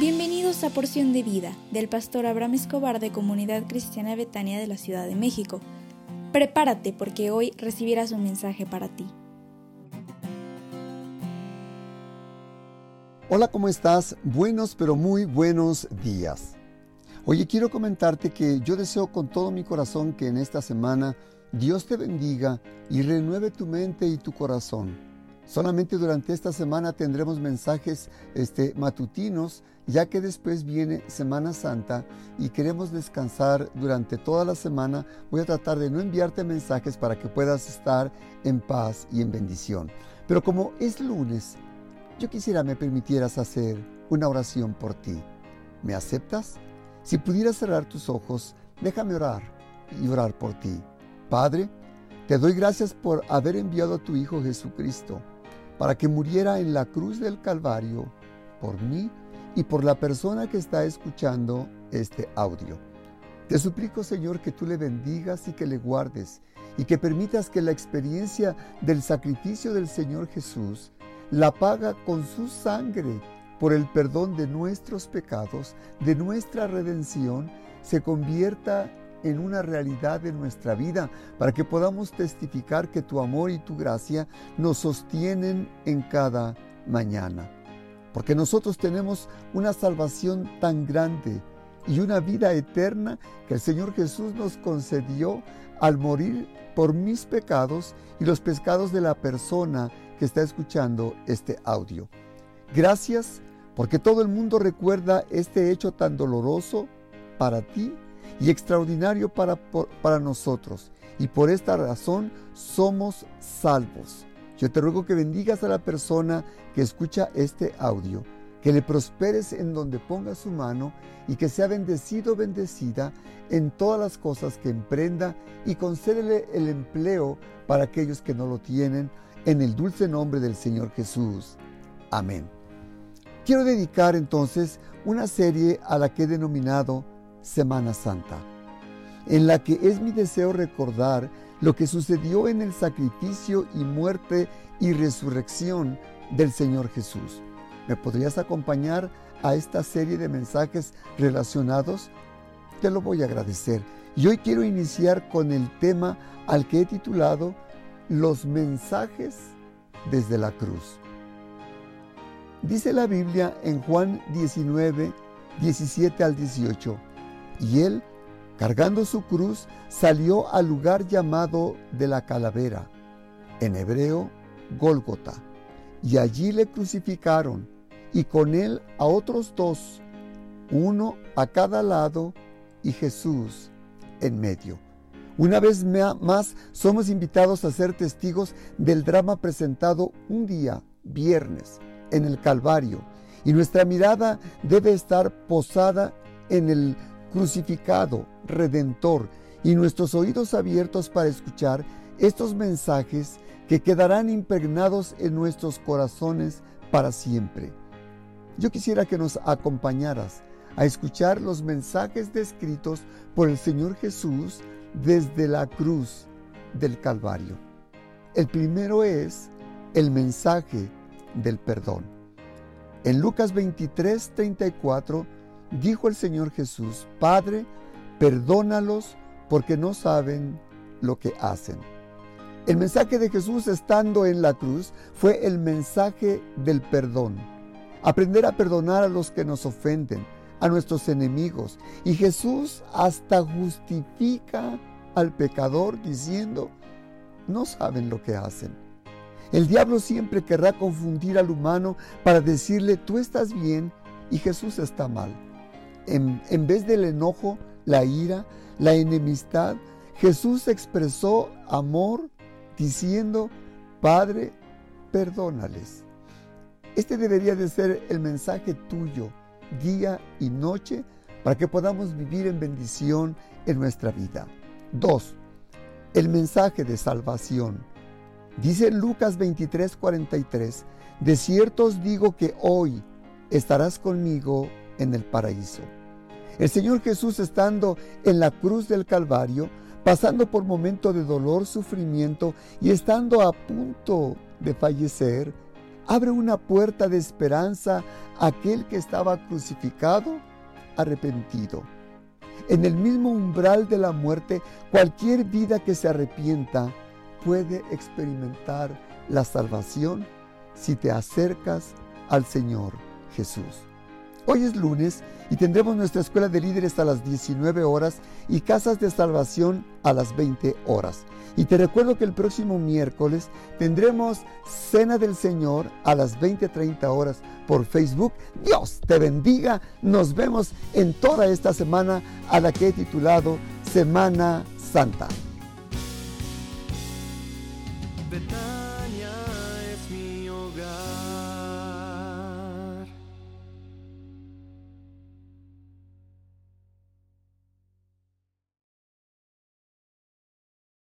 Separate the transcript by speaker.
Speaker 1: Bienvenidos a Porción de Vida del pastor Abraham Escobar de Comunidad Cristiana Betania de la Ciudad de México. Prepárate porque hoy recibirás un mensaje para ti.
Speaker 2: Hola, ¿cómo estás? Buenos, pero muy buenos días. Oye, quiero comentarte que yo deseo con todo mi corazón que en esta semana Dios te bendiga y renueve tu mente y tu corazón Solamente durante esta semana tendremos mensajes este, matutinos, ya que después viene Semana Santa y queremos descansar durante toda la semana. Voy a tratar de no enviarte mensajes para que puedas estar en paz y en bendición. Pero como es lunes, yo quisiera me permitieras hacer una oración por ti. ¿Me aceptas? Si pudieras cerrar tus ojos, déjame orar y orar por ti. Padre, te doy gracias por haber enviado a tu Hijo Jesucristo para que muriera en la cruz del Calvario por mí y por la persona que está escuchando este audio. Te suplico, Señor, que tú le bendigas y que le guardes y que permitas que la experiencia del sacrificio del Señor Jesús la paga con su sangre por el perdón de nuestros pecados, de nuestra redención, se convierta en una realidad de nuestra vida, para que podamos testificar que tu amor y tu gracia nos sostienen en cada mañana. Porque nosotros tenemos una salvación tan grande y una vida eterna que el Señor Jesús nos concedió al morir por mis pecados y los pecados de la persona que está escuchando este audio. Gracias porque todo el mundo recuerda este hecho tan doloroso para ti y extraordinario para, para nosotros. Y por esta razón somos salvos. Yo te ruego que bendigas a la persona que escucha este audio, que le prosperes en donde ponga su mano y que sea bendecido, bendecida en todas las cosas que emprenda y concédele el empleo para aquellos que no lo tienen, en el dulce nombre del Señor Jesús. Amén. Quiero dedicar entonces una serie a la que he denominado Semana Santa, en la que es mi deseo recordar lo que sucedió en el sacrificio y muerte y resurrección del Señor Jesús. ¿Me podrías acompañar a esta serie de mensajes relacionados? Te lo voy a agradecer. Y hoy quiero iniciar con el tema al que he titulado Los mensajes desde la cruz. Dice la Biblia en Juan 19, 17 al 18 y él, cargando su cruz, salió al lugar llamado de la calavera, en hebreo Gólgota, y allí le crucificaron, y con él a otros dos, uno a cada lado y Jesús en medio. Una vez más somos invitados a ser testigos del drama presentado un día, viernes, en el Calvario, y nuestra mirada debe estar posada en el crucificado, redentor, y nuestros oídos abiertos para escuchar estos mensajes que quedarán impregnados en nuestros corazones para siempre. Yo quisiera que nos acompañaras a escuchar los mensajes descritos por el Señor Jesús desde la cruz del Calvario. El primero es el mensaje del perdón. En Lucas 23, 34 dijo el Señor Jesús, Padre, perdónalos porque no saben lo que hacen. El mensaje de Jesús estando en la cruz fue el mensaje del perdón. Aprender a perdonar a los que nos ofenden, a nuestros enemigos. Y Jesús hasta justifica al pecador diciendo, no saben lo que hacen. El diablo siempre querrá confundir al humano para decirle, tú estás bien y Jesús está mal en, vez del enojo, la ira, la enemistad, Jesús expresó amor diciendo, Padre, perdónales. Este debería de ser el mensaje tuyo, día y noche, para que podamos vivir en bendición en nuestra vida. Dos, el mensaje de salvación. Dice Lucas 23, 43, de cierto os digo que hoy estarás conmigo en el paraíso. El Señor Jesús estando en la cruz del Calvario, pasando por momentos de dolor, sufrimiento y estando a punto de fallecer, abre una puerta de esperanza a aquel que estaba crucificado, arrepentido. En el mismo umbral de la muerte, cualquier vida que se arrepienta puede experimentar la salvación si te acercas al Señor Jesús. Hoy es lunes y tendremos nuestra escuela de líderes a las 19 horas y casas de salvación a las 20 horas. Y te recuerdo que el próximo miércoles tendremos Cena del Señor a las 20-30 horas por Facebook. Dios te bendiga. Nos vemos en toda esta semana a la que he titulado Semana Santa.